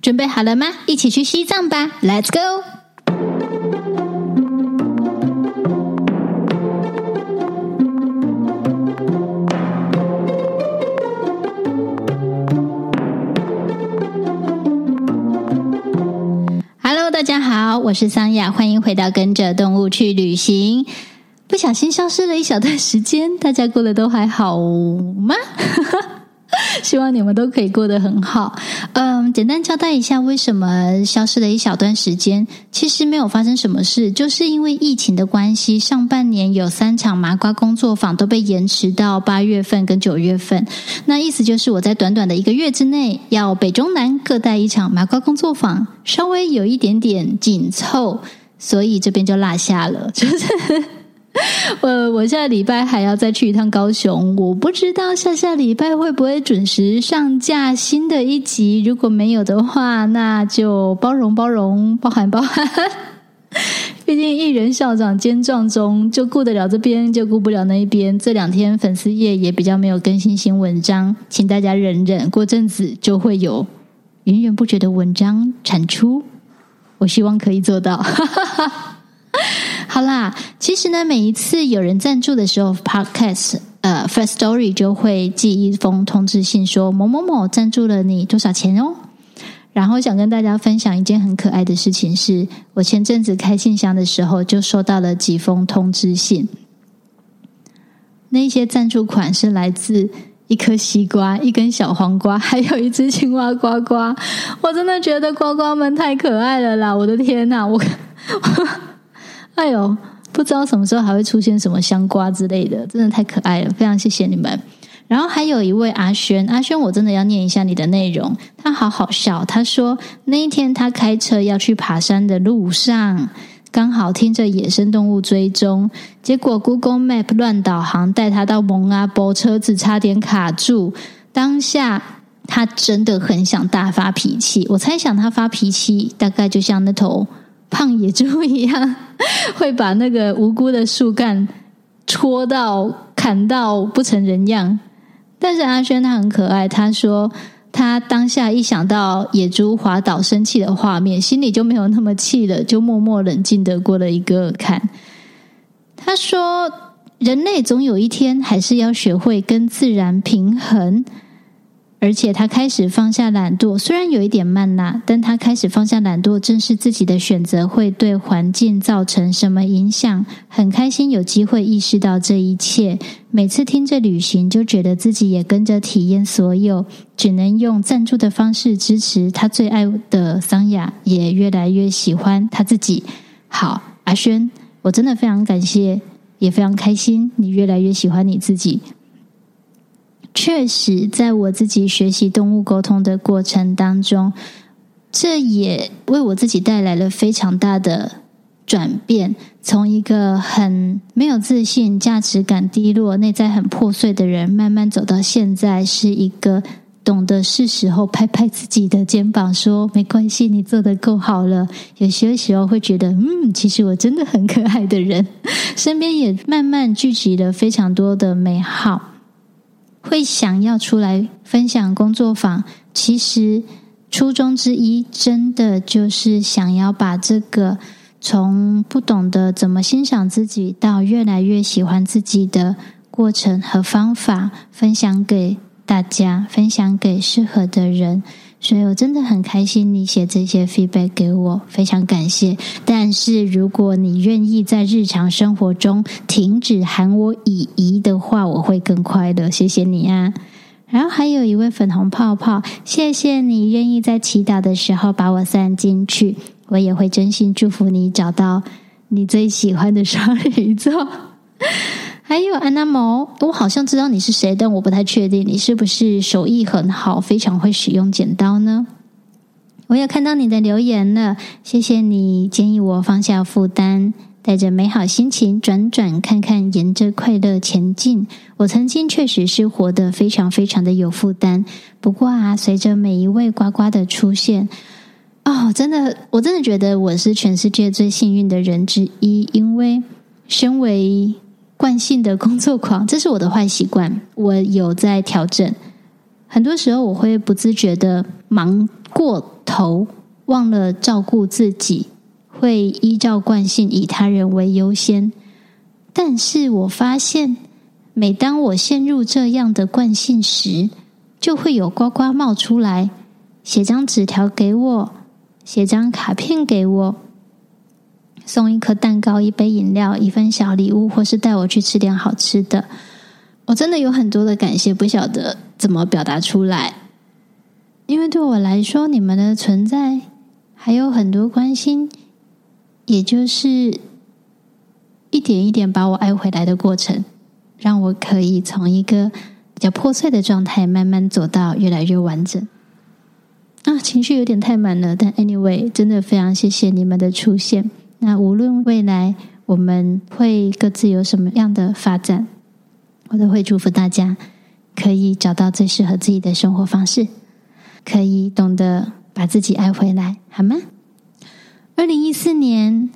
准备好了吗？一起去西藏吧！Let's go！大家好，我是桑雅，欢迎回到跟着动物去旅行。不小心消失了一小段时间，大家过得都还好吗？希望你们都可以过得很好。呃简单交代一下，为什么消失了一小段时间？其实没有发生什么事，就是因为疫情的关系，上半年有三场麻瓜工作坊都被延迟到八月份跟九月份。那意思就是我在短短的一个月之内，要北中南各带一场麻瓜工作坊，稍微有一点点紧凑，所以这边就落下了，就是。我 我下礼拜还要再去一趟高雄，我不知道下下礼拜会不会准时上架新的一集。如果没有的话，那就包容包容，包涵包涵。毕竟艺人校长兼壮中，就顾得了这边，就顾不了那一边。这两天粉丝页也比较没有更新新文章，请大家忍忍，过阵子就会有源源不绝的文章产出。我希望可以做到。好啦，其实呢，每一次有人赞助的时候，Podcast 呃，Firstory 就会寄一封通知信，说某某某赞助了你多少钱哦。然后想跟大家分享一件很可爱的事情是，是我前阵子开信箱的时候，就收到了几封通知信。那些赞助款是来自一颗西瓜、一根小黄瓜，还有一只青蛙呱呱。我真的觉得呱呱们太可爱了啦！我的天哪，我。哎呦，不知道什么时候还会出现什么香瓜之类的，真的太可爱了，非常谢谢你们。然后还有一位阿轩，阿轩，我真的要念一下你的内容，他好好笑。他说那一天他开车要去爬山的路上，刚好听着野生动物追踪，结果 Google Map 乱导航，带他到蒙阿波，车子差点卡住。当下他真的很想大发脾气，我猜想他发脾气大概就像那头。胖野猪一样，会把那个无辜的树干戳到、砍到不成人样。但是阿轩他很可爱，他说他当下一想到野猪滑倒生气的画面，心里就没有那么气了，就默默冷静的过了一个坎。他说，人类总有一天还是要学会跟自然平衡。而且他开始放下懒惰，虽然有一点慢呐，但他开始放下懒惰，正是自己的选择会对环境造成什么影响。很开心有机会意识到这一切。每次听着旅行，就觉得自己也跟着体验所有，只能用赞助的方式支持他最爱的桑雅，也越来越喜欢他自己。好，阿轩，我真的非常感谢，也非常开心，你越来越喜欢你自己。确实，在我自己学习动物沟通的过程当中，这也为我自己带来了非常大的转变。从一个很没有自信、价值感低落、内在很破碎的人，慢慢走到现在，是一个懂得是时候拍拍自己的肩膀，说：“没关系，你做的够好了。”有些时候会觉得，嗯，其实我真的很可爱的人，身边也慢慢聚集了非常多的美好。会想要出来分享工作坊，其实初衷之一，真的就是想要把这个从不懂得怎么欣赏自己，到越来越喜欢自己的过程和方法，分享给大家，分享给适合的人。所以我真的很开心你写这些 feedback 给我，非常感谢。但是如果你愿意在日常生活中停止喊我姨姨的话，我会更快乐。谢谢你啊！然后还有一位粉红泡泡，谢谢你愿意在祈祷的时候把我算进去，我也会真心祝福你找到你最喜欢的双鱼座。还有安娜毛，我好像知道你是谁，但我不太确定你是不是手艺很好，非常会使用剪刀呢？我有看到你的留言了，谢谢你建议我放下负担，带着美好心情转转看看，沿着快乐前进。我曾经确实是活得非常非常的有负担，不过啊，随着每一位呱呱的出现，哦，真的，我真的觉得我是全世界最幸运的人之一，因为身为。惯性的工作狂，这是我的坏习惯。我有在调整，很多时候我会不自觉的忙过头，忘了照顾自己，会依照惯性以他人为优先。但是我发现，每当我陷入这样的惯性时，就会有呱呱冒出来，写张纸条给我，写张卡片给我，送一颗蛋糕、一杯饮料、一份小礼物，或是带我去吃点好吃的。我真的有很多的感谢，不晓得怎么表达出来。因为对我来说，你们的存在还有很多关心，也就是一点一点把我爱回来的过程，让我可以从一个比较破碎的状态，慢慢走到越来越完整。啊，情绪有点太满了，但 anyway，真的非常谢谢你们的出现。那无论未来我们会各自有什么样的发展，我都会祝福大家可以找到最适合自己的生活方式，可以懂得把自己爱回来，好吗？二零一四年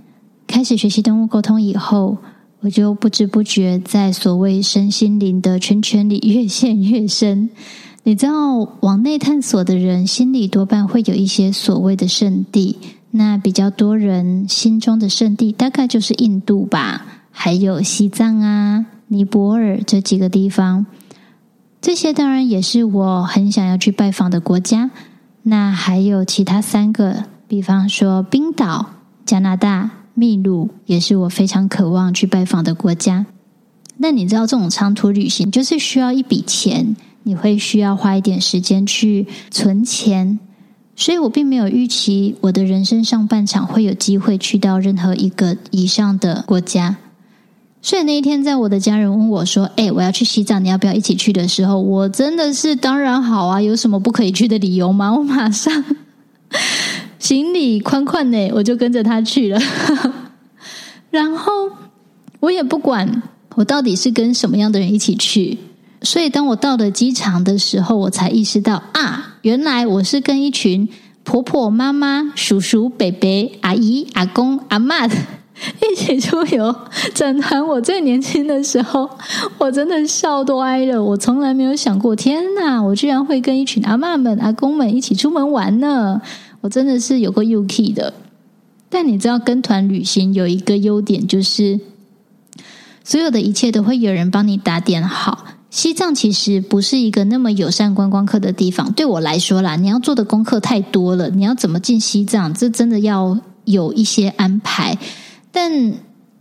开始学习动物沟通以后。我就不知不觉在所谓身心灵的圈圈里越陷越深。你知道，往内探索的人心里多半会有一些所谓的圣地。那比较多人心中的圣地，大概就是印度吧，还有西藏啊、尼泊尔这几个地方。这些当然也是我很想要去拜访的国家。那还有其他三个，比方说冰岛、加拿大。秘鲁也是我非常渴望去拜访的国家。那你知道，这种长途旅行就是需要一笔钱，你会需要花一点时间去存钱。所以我并没有预期我的人生上半场会有机会去到任何一个以上的国家。所以那一天，在我的家人问我说：“哎，我要去西藏，你要不要一起去？”的时候，我真的是当然好啊！有什么不可以去的理由吗？我马上。行李宽宽呢，我就跟着他去了。然后我也不管我到底是跟什么样的人一起去，所以当我到了机场的时候，我才意识到啊，原来我是跟一群婆婆、妈妈、叔叔、伯伯、阿姨、阿公、阿嬷一起出游。整团我最年轻的时候，我真的笑歪了。我从来没有想过，天哪，我居然会跟一群阿嬷们、阿公们一起出门玩呢。我真的是有个 UK 的，但你知道跟团旅行有一个优点，就是所有的一切都会有人帮你打点好。西藏其实不是一个那么友善观光客的地方，对我来说啦，你要做的功课太多了。你要怎么进西藏，这真的要有一些安排。但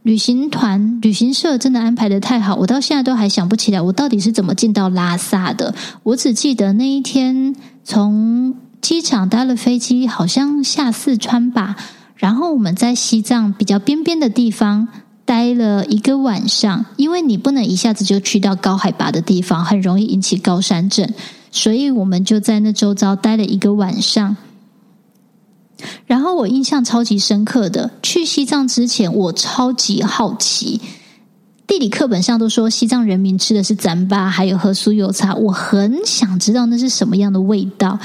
旅行团、旅行社真的安排得太好，我到现在都还想不起来，我到底是怎么进到拉萨的。我只记得那一天从。机场搭了飞机，好像下四川吧。然后我们在西藏比较边边的地方待了一个晚上，因为你不能一下子就去到高海拔的地方，很容易引起高山症，所以我们就在那周遭待了一个晚上。然后我印象超级深刻的，去西藏之前，我超级好奇，地理课本上都说西藏人民吃的是糌粑，还有喝酥油茶，我很想知道那是什么样的味道。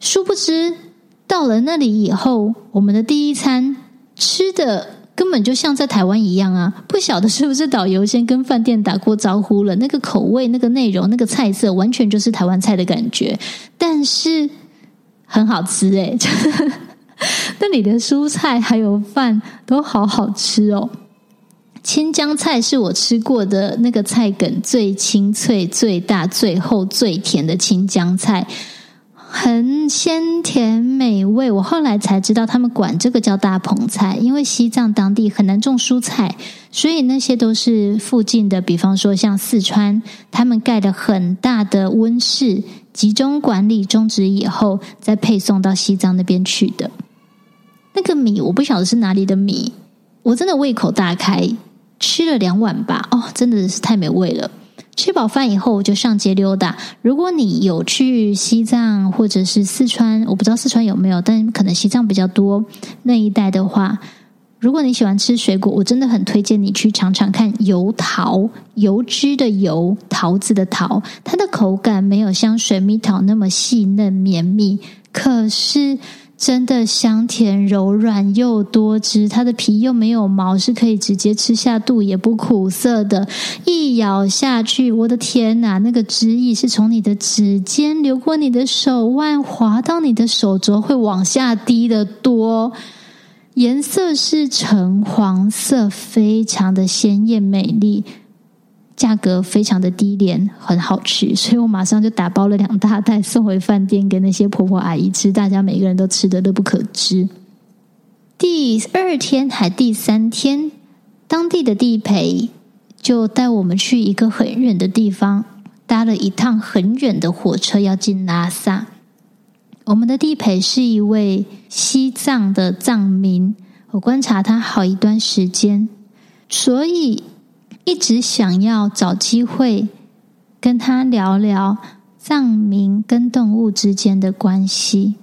殊不知，到了那里以后，我们的第一餐吃的根本就像在台湾一样啊！不晓得是不是导游先跟饭店打过招呼了，那个口味、那个内容、那个菜色，完全就是台湾菜的感觉。但是很好吃诶，那里的蔬菜还有饭都好好吃哦。青江菜是我吃过的那个菜梗最清脆、最大、最厚、最甜的青江菜。很鲜甜美味，我后来才知道他们管这个叫大棚菜，因为西藏当地很难种蔬菜，所以那些都是附近的，比方说像四川，他们盖了很大的温室，集中管理种植以后，再配送到西藏那边去的。那个米我不晓得是哪里的米，我真的胃口大开，吃了两碗吧，哦，真的是太美味了。吃饱饭以后，我就上街溜达。如果你有去西藏或者是四川，我不知道四川有没有，但可能西藏比较多那一带的话，如果你喜欢吃水果，我真的很推荐你去尝尝看油桃，油脂的油，桃子的桃，它的口感没有像水蜜桃那么细嫩绵密，可是真的香甜柔软又多汁，它的皮又没有毛，是可以直接吃下肚，也不苦涩的。一咬下去，我的天哪，那个汁液是从你的指尖流过你的手腕，滑到你的手肘，会往下滴的多。颜色是橙黄色，非常的鲜艳美丽。价格非常的低廉，很好吃，所以我马上就打包了两大袋送回饭店给那些婆婆阿姨吃，大家每个人都吃得乐不可支。第二天还第三天，当地的地陪就带我们去一个很远的地方，搭了一趟很远的火车要进拉萨。我们的地陪是一位西藏的藏民，我观察他好一段时间，所以。一直想要找机会跟他聊聊藏民跟动物之间的关系。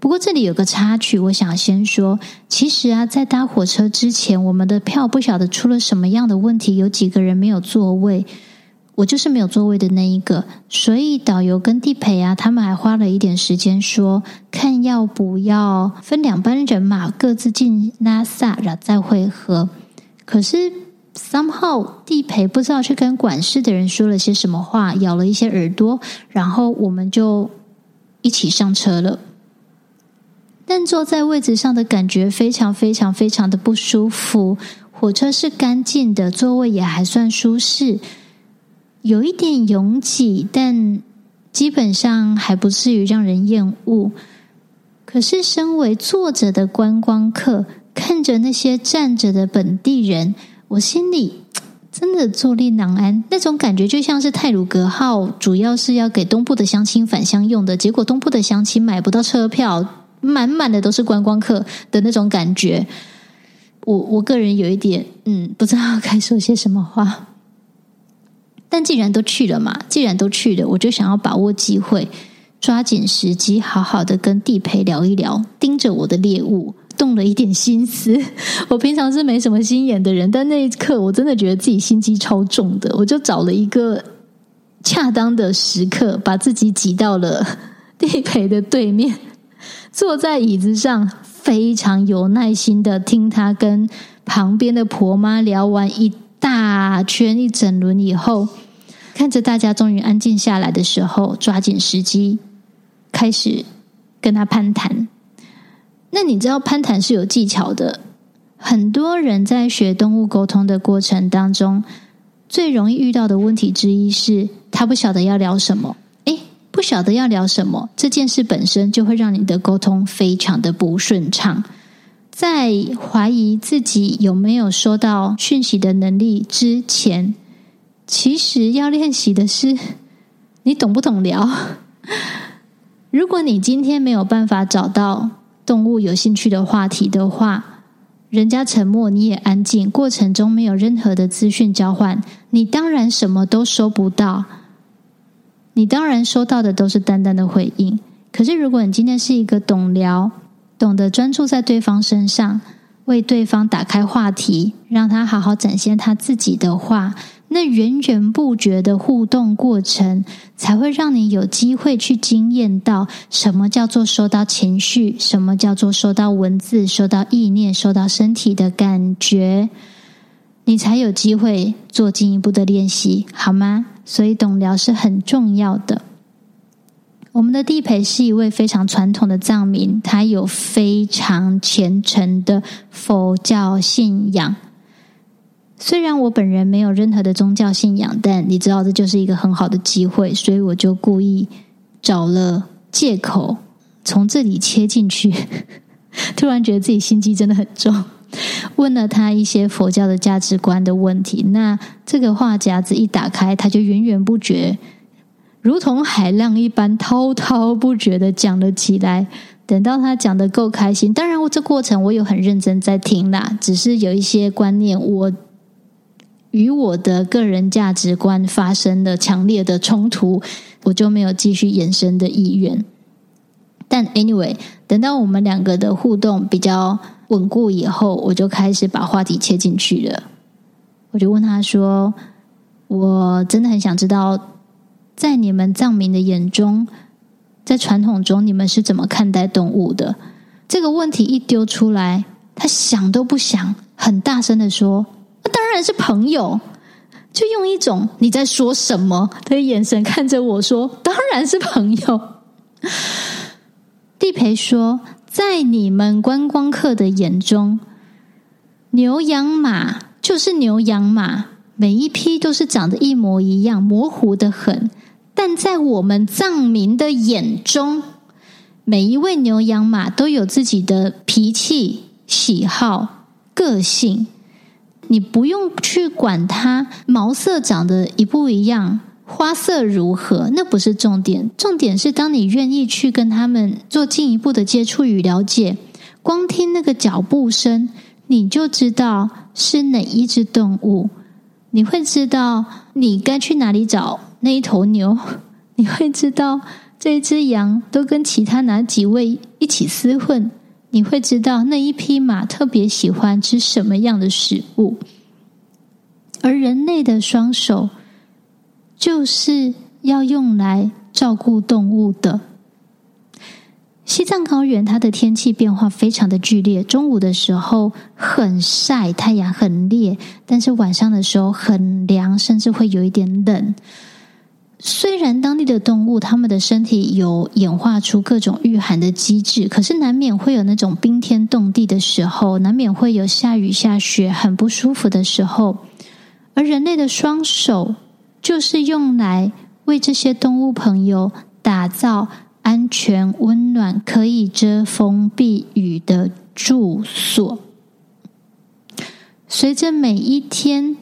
不过这里有个插曲，我想先说，其实啊，在搭火车之前，我们的票不晓得出了什么样的问题，有几个人没有座位，我就是没有座位的那一个，所以导游跟地陪啊，他们还花了一点时间说，看要不要分两班人马各自进拉萨，然后再会合。可是。Somehow，地陪不知道去跟管事的人说了些什么话，咬了一些耳朵，然后我们就一起上车了。但坐在位置上的感觉非常非常非常的不舒服。火车是干净的，座位也还算舒适，有一点拥挤，但基本上还不至于让人厌恶。可是，身为坐着的观光客，看着那些站着的本地人。我心里 真的坐立难安，那种感觉就像是泰鲁阁号，主要是要给东部的乡亲返乡用的，结果东部的乡亲买不到车票，满满的都是观光客的那种感觉。我我个人有一点，嗯，不知道该说些什么话。但既然都去了嘛，既然都去了，我就想要把握机会，抓紧时机，好好的跟地陪聊一聊，盯着我的猎物。动了一点心思，我平常是没什么心眼的人，但那一刻我真的觉得自己心机超重的，我就找了一个恰当的时刻，把自己挤到了地陪的对面，坐在椅子上，非常有耐心的听他跟旁边的婆妈聊完一大圈一整轮以后，看着大家终于安静下来的时候，抓紧时机开始跟他攀谈。那你知道攀谈是有技巧的，很多人在学动物沟通的过程当中，最容易遇到的问题之一是，他不晓得要聊什么。诶，不晓得要聊什么，这件事本身就会让你的沟通非常的不顺畅。在怀疑自己有没有收到讯息的能力之前，其实要练习的是，你懂不懂聊？如果你今天没有办法找到。动物有兴趣的话题的话，人家沉默，你也安静，过程中没有任何的资讯交换，你当然什么都收不到。你当然收到的都是淡淡的回应。可是，如果你今天是一个懂聊、懂得专注在对方身上，为对方打开话题，让他好好展现他自己的话。那源源不绝的互动过程，才会让你有机会去经验到什么叫做收到情绪，什么叫做收到文字、收到意念、收到身体的感觉，你才有机会做进一步的练习，好吗？所以懂聊是很重要的。我们的地陪是一位非常传统的藏民，他有非常虔诚的佛教信仰。虽然我本人没有任何的宗教信仰，但你知道这就是一个很好的机会，所以我就故意找了借口从这里切进去。突然觉得自己心机真的很重，问了他一些佛教的价值观的问题。那这个话匣子一打开，他就源源不绝，如同海浪一般滔滔不绝的讲了起来。等到他讲得够开心，当然我这过程我有很认真在听啦，只是有一些观念我。与我的个人价值观发生了强烈的冲突，我就没有继续延伸的意愿。但 anyway，等到我们两个的互动比较稳固以后，我就开始把话题切进去了。我就问他说：“我真的很想知道，在你们藏民的眼中，在传统中，你们是怎么看待动物的？这个问题一丢出来，他想都不想，很大声的说：“那当然是朋友。”就用一种“你在说什么”的眼神看着我说：“当然是朋友。”地陪说：“在你们观光客的眼中，牛羊马就是牛羊马，每一批都是长得一模一样，模糊的很。但在我们藏民的眼中，每一位牛羊马都有自己的脾气、喜好、个性。”你不用去管它毛色长得一不一样，花色如何，那不是重点。重点是，当你愿意去跟他们做进一步的接触与了解，光听那个脚步声，你就知道是哪一只动物。你会知道你该去哪里找那一头牛，你会知道这只羊都跟其他哪几位一起厮混。你会知道那一匹马特别喜欢吃什么样的食物，而人类的双手就是要用来照顾动物的。西藏高原，它的天气变化非常的剧烈，中午的时候很晒，太阳很烈，但是晚上的时候很凉，甚至会有一点冷。虽然当地的动物，它们的身体有演化出各种御寒的机制，可是难免会有那种冰天冻地的时候，难免会有下雨下雪很不舒服的时候。而人类的双手，就是用来为这些动物朋友打造安全、温暖、可以遮风避雨的住所。随着每一天，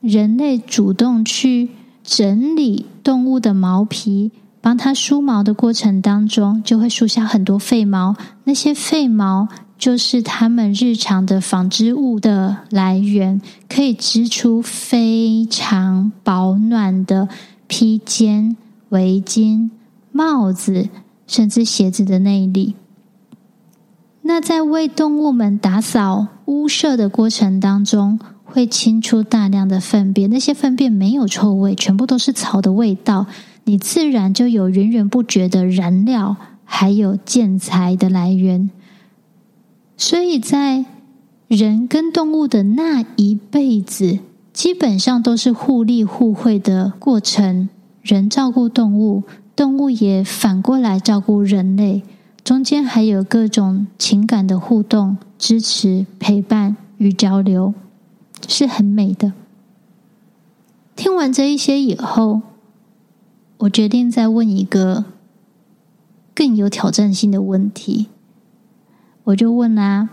人类主动去。整理动物的毛皮，帮它梳毛的过程当中，就会梳下很多废毛。那些废毛就是他们日常的纺织物的来源，可以织出非常保暖的披肩、围巾、帽子，甚至鞋子的内里。那在为动物们打扫屋舍的过程当中，会清出大量的粪便，那些粪便没有臭味，全部都是草的味道。你自然就有源源不绝的燃料，还有建材的来源。所以在人跟动物的那一辈子，基本上都是互利互惠的过程。人照顾动物，动物也反过来照顾人类，中间还有各种情感的互动、支持、陪伴与交流。是很美的。听完这一些以后，我决定再问一个更有挑战性的问题。我就问啊，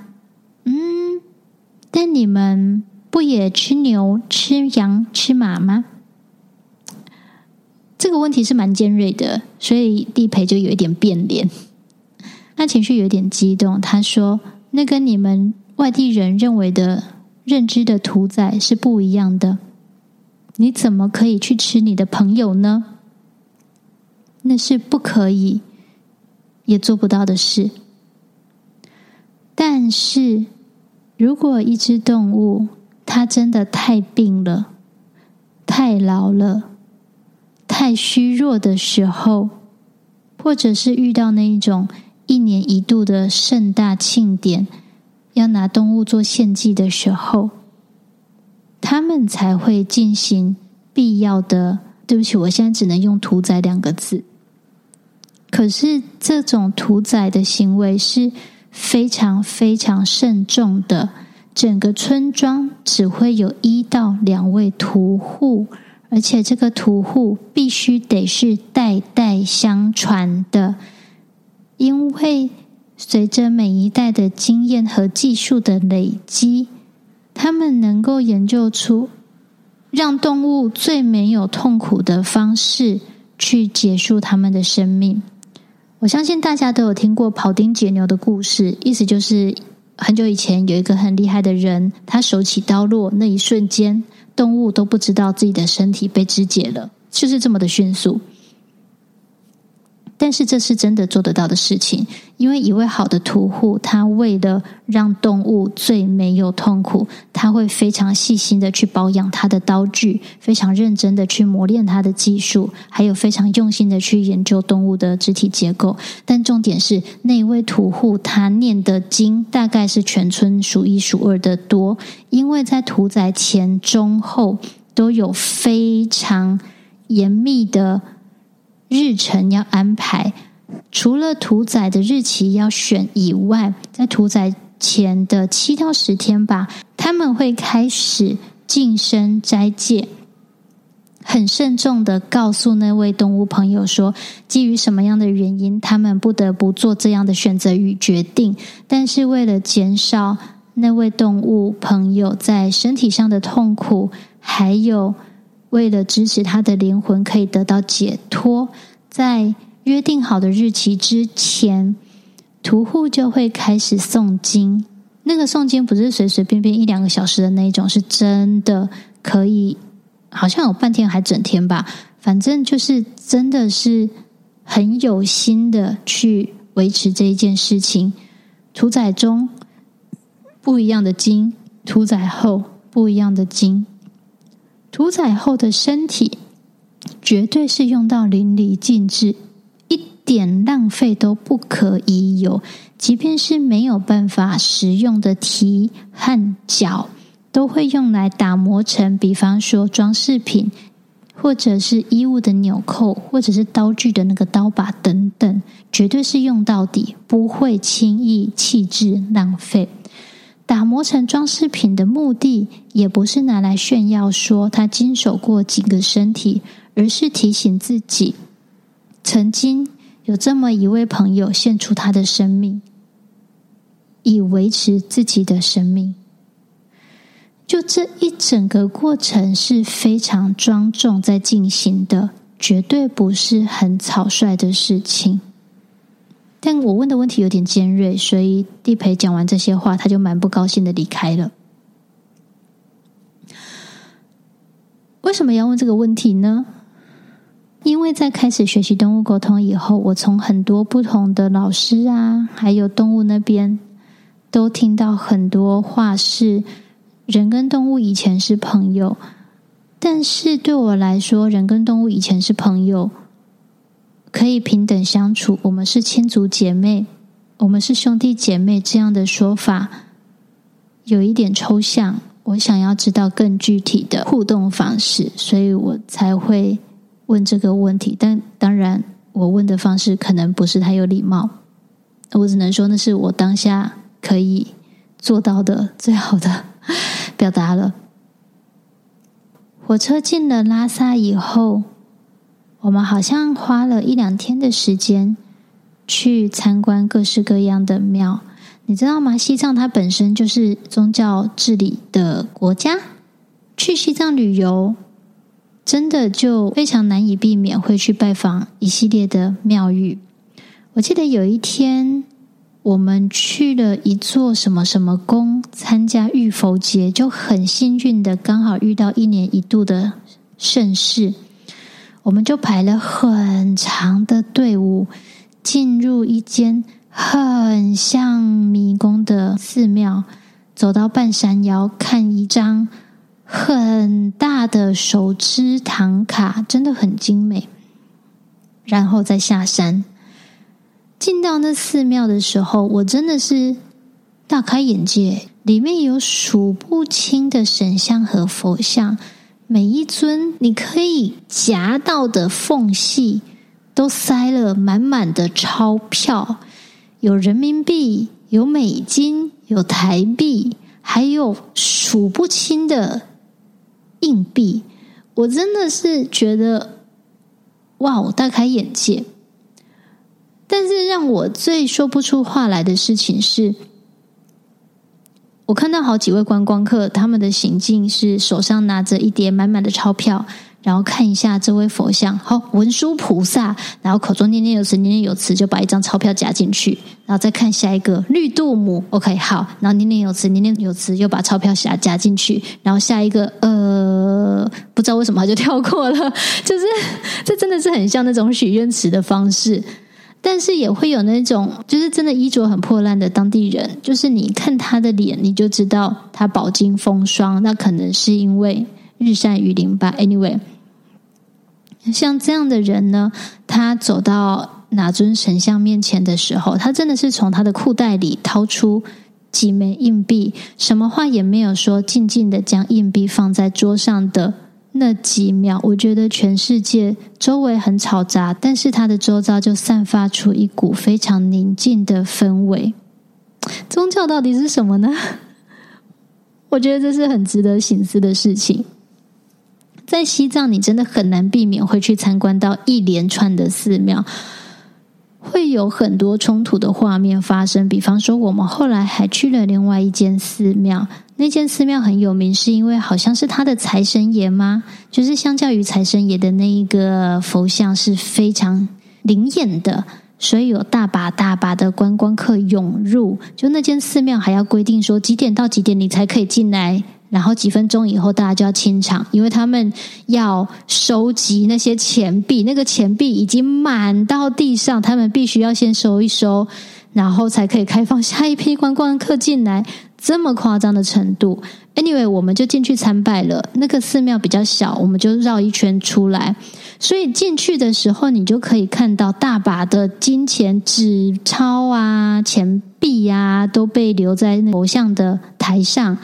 嗯，但你们不也吃牛、吃羊、吃马吗？这个问题是蛮尖锐的，所以地陪就有一点变脸，他情绪有点激动。他说：“那跟你们外地人认为的。”认知的屠宰是不一样的，你怎么可以去吃你的朋友呢？那是不可以，也做不到的事。但是，如果一只动物它真的太病了、太老了、太虚弱的时候，或者是遇到那一种一年一度的盛大庆典，要拿动物做献祭的时候，他们才会进行必要的。对不起，我现在只能用“屠宰”两个字。可是这种屠宰的行为是非常非常慎重的，整个村庄只会有一到两位屠户，而且这个屠户必须得是代代相传的，因为。随着每一代的经验和技术的累积，他们能够研究出让动物最没有痛苦的方式去结束他们的生命。我相信大家都有听过庖丁解牛的故事，意思就是很久以前有一个很厉害的人，他手起刀落那一瞬间，动物都不知道自己的身体被肢解了，就是这么的迅速。但是这是真的做得到的事情，因为一位好的屠户，他为了让动物最没有痛苦，他会非常细心的去保养他的刀具，非常认真的去磨练他的技术，还有非常用心的去研究动物的肢体结构。但重点是，那一位屠户他念的经大概是全村数一数二的多，因为在屠宰前、中、后都有非常严密的。日程要安排，除了屠宰的日期要选以外，在屠宰前的七到十天吧，他们会开始净身斋戒，很慎重的告诉那位动物朋友说，基于什么样的原因，他们不得不做这样的选择与决定，但是为了减少那位动物朋友在身体上的痛苦，还有。为了支持他的灵魂可以得到解脱，在约定好的日期之前，屠户就会开始诵经。那个诵经不是随随便便一两个小时的那种，是真的可以，好像有半天还整天吧。反正就是真的是很有心的去维持这一件事情。屠宰中不一样的经，屠宰后不一样的经。屠宰后的身体绝对是用到淋漓尽致，一点浪费都不可以有。即便是没有办法食用的蹄和脚，都会用来打磨成，比方说装饰品，或者是衣物的纽扣，或者是刀具的那个刀把等等，绝对是用到底，不会轻易弃置浪费。打磨成装饰品的目的，也不是拿来炫耀说他经手过几个身体，而是提醒自己，曾经有这么一位朋友献出他的生命，以维持自己的生命。就这一整个过程是非常庄重在进行的，绝对不是很草率的事情。但我问的问题有点尖锐，所以地陪讲完这些话，他就蛮不高兴的离开了。为什么要问这个问题呢？因为在开始学习动物沟通以后，我从很多不同的老师啊，还有动物那边，都听到很多话是人跟动物以前是朋友，但是对我来说，人跟动物以前是朋友。可以平等相处，我们是亲族姐妹，我们是兄弟姐妹，这样的说法有一点抽象。我想要知道更具体的互动方式，所以我才会问这个问题。但当然，我问的方式可能不是太有礼貌，我只能说那是我当下可以做到的最好的 表达了。火车进了拉萨以后。我们好像花了一两天的时间去参观各式各样的庙，你知道吗？西藏它本身就是宗教治理的国家，去西藏旅游真的就非常难以避免会去拜访一系列的庙宇。我记得有一天我们去了一座什么什么宫参加浴佛节，就很幸运的刚好遇到一年一度的盛事。我们就排了很长的队伍，进入一间很像迷宫的寺庙，走到半山腰看一张很大的手织唐卡，真的很精美。然后再下山，进到那寺庙的时候，我真的是大开眼界，里面有数不清的神像和佛像。每一尊你可以夹到的缝隙，都塞了满满的钞票，有人民币，有美金，有台币，还有数不清的硬币。我真的是觉得，哇，我大开眼界。但是让我最说不出话来的事情是。我看到好几位观光客，他们的行径是手上拿着一叠满满的钞票，然后看一下这位佛像，好文殊菩萨，然后口中念念有词，念念有词，就把一张钞票夹进去，然后再看下一个绿度母，OK 好，然后念念有词，念念有词，又把钞票夹夹进去，然后下一个呃，不知道为什么他就跳过了，就是这真的是很像那种许愿池的方式。但是也会有那种就是真的衣着很破烂的当地人，就是你看他的脸，你就知道他饱经风霜，那可能是因为日晒雨淋吧。Anyway，像这样的人呢，他走到哪尊神像面前的时候，他真的是从他的裤袋里掏出几枚硬币，什么话也没有说，静静的将硬币放在桌上的。那几秒，我觉得全世界周围很嘈杂，但是他的周遭就散发出一股非常宁静的氛围。宗教到底是什么呢？我觉得这是很值得省思的事情。在西藏，你真的很难避免会去参观到一连串的寺庙。会有很多冲突的画面发生，比方说，我们后来还去了另外一间寺庙，那间寺庙很有名，是因为好像是他的财神爷吗？就是相较于财神爷的那一个佛像是非常灵验的，所以有大把大把的观光客涌入。就那间寺庙还要规定说几点到几点你才可以进来。然后几分钟以后，大家就要清场，因为他们要收集那些钱币，那个钱币已经满到地上，他们必须要先收一收，然后才可以开放下一批观光客进来。这么夸张的程度，Anyway，我们就进去参拜了。那个寺庙比较小，我们就绕一圈出来。所以进去的时候，你就可以看到大把的金钱、纸钞啊、钱币呀，都被留在那佛像的台上。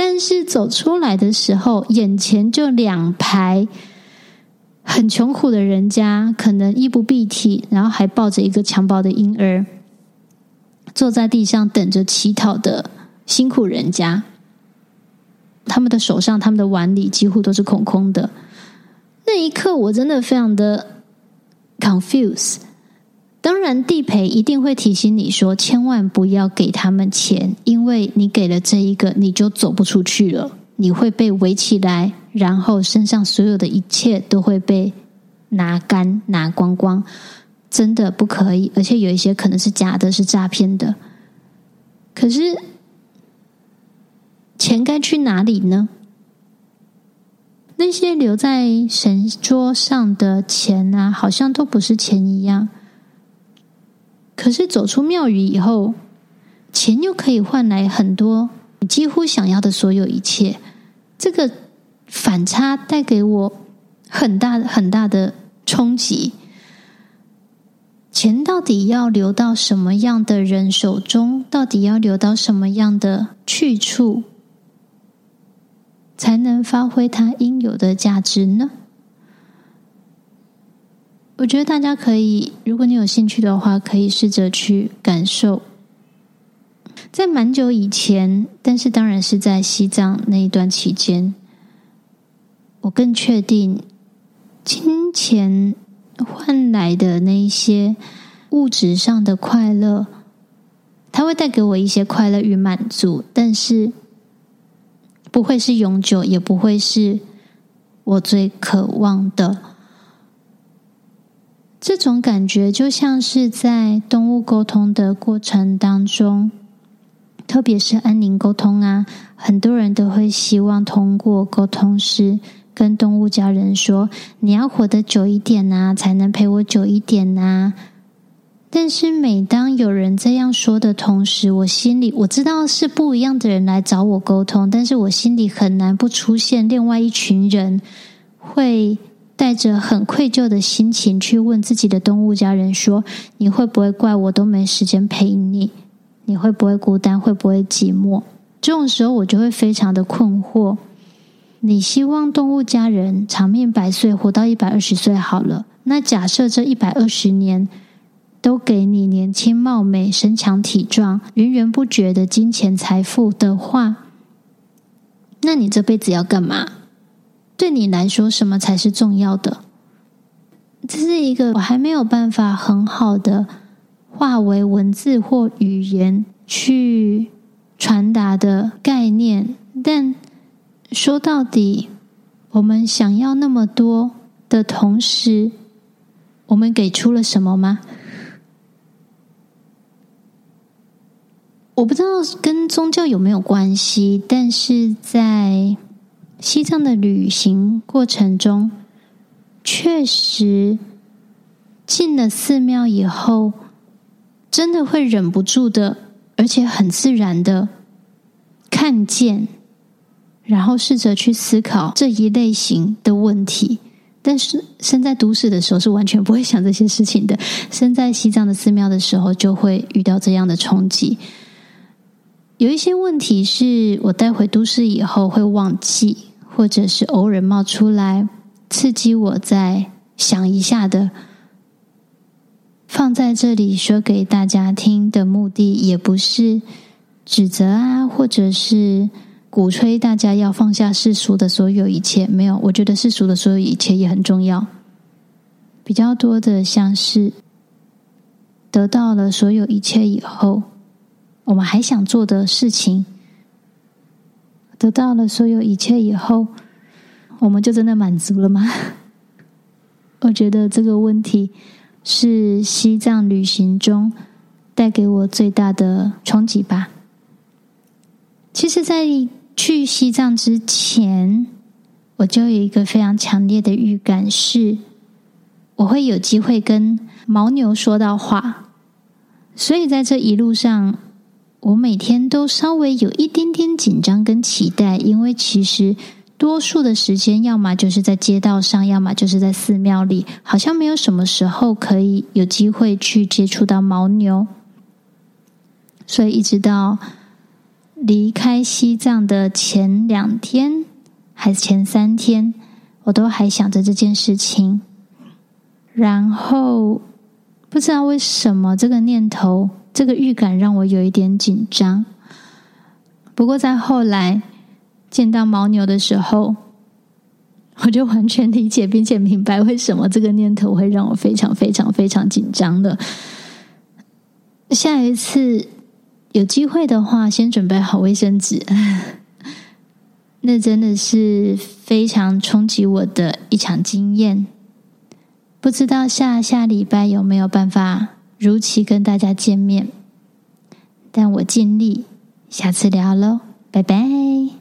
但是走出来的时候，眼前就两排很穷苦的人家，可能衣不蔽体，然后还抱着一个襁褓的婴儿，坐在地上等着乞讨的辛苦人家。他们的手上、他们的碗里几乎都是空空的。那一刻，我真的非常的 confuse。当然，地陪一定会提醒你说，千万不要给他们钱，因为你给了这一个，你就走不出去了，你会被围起来，然后身上所有的一切都会被拿干、拿光光，真的不可以。而且有一些可能是假的，是诈骗的。可是，钱该去哪里呢？那些留在神桌上的钱啊，好像都不是钱一样。可是走出庙宇以后，钱又可以换来很多你几乎想要的所有一切。这个反差带给我很大很大的冲击。钱到底要流到什么样的人手中？到底要流到什么样的去处，才能发挥它应有的价值呢？我觉得大家可以，如果你有兴趣的话，可以试着去感受。在蛮久以前，但是当然是在西藏那一段期间，我更确定，金钱换来的那一些物质上的快乐，它会带给我一些快乐与满足，但是不会是永久，也不会是我最渴望的。这种感觉就像是在动物沟通的过程当中，特别是安宁沟通啊，很多人都会希望通过沟通师跟动物家人说：“你要活得久一点啊，才能陪我久一点啊。”但是每当有人这样说的同时，我心里我知道是不一样的人来找我沟通，但是我心里很难不出现另外一群人会。带着很愧疚的心情去问自己的动物家人说：“你会不会怪我都没时间陪你？你会不会孤单？会不会寂寞？”这种时候我就会非常的困惑。你希望动物家人长命百岁，活到一百二十岁好了。那假设这一百二十年都给你年轻貌美、身强体壮、源源不绝的金钱财富的话，那你这辈子要干嘛？对你来说，什么才是重要的？这是一个我还没有办法很好的化为文字或语言去传达的概念。但说到底，我们想要那么多的同时，我们给出了什么吗？我不知道跟宗教有没有关系，但是在。西藏的旅行过程中，确实进了寺庙以后，真的会忍不住的，而且很自然的看见，然后试着去思考这一类型的问题。但是身在都市的时候是完全不会想这些事情的，身在西藏的寺庙的时候就会遇到这样的冲击。有一些问题是我带回都市以后会忘记，或者是偶尔冒出来刺激我再想一下的。放在这里说给大家听的目的，也不是指责啊，或者是。鼓吹大家要放下世俗的所有一切，没有，我觉得世俗的所有一切也很重要。比较多的像是得到了所有一切以后，我们还想做的事情；得到了所有一切以后，我们就真的满足了吗？我觉得这个问题是西藏旅行中带给我最大的冲击吧。其实，在去西藏之前，我就有一个非常强烈的预感，是我会有机会跟牦牛说到话。所以在这一路上，我每天都稍微有一点点紧张跟期待，因为其实多数的时间，要么就是在街道上，要么就是在寺庙里，好像没有什么时候可以有机会去接触到牦牛。所以一直到。离开西藏的前两天，还是前三天，我都还想着这件事情。然后不知道为什么，这个念头、这个预感让我有一点紧张。不过在后来见到牦牛的时候，我就完全理解并且明白为什么这个念头会让我非常非常非常紧张的。下一次。有机会的话，先准备好卫生纸。那真的是非常冲击我的一场经验。不知道下下礼拜有没有办法如期跟大家见面，但我尽力。下次聊喽，拜拜。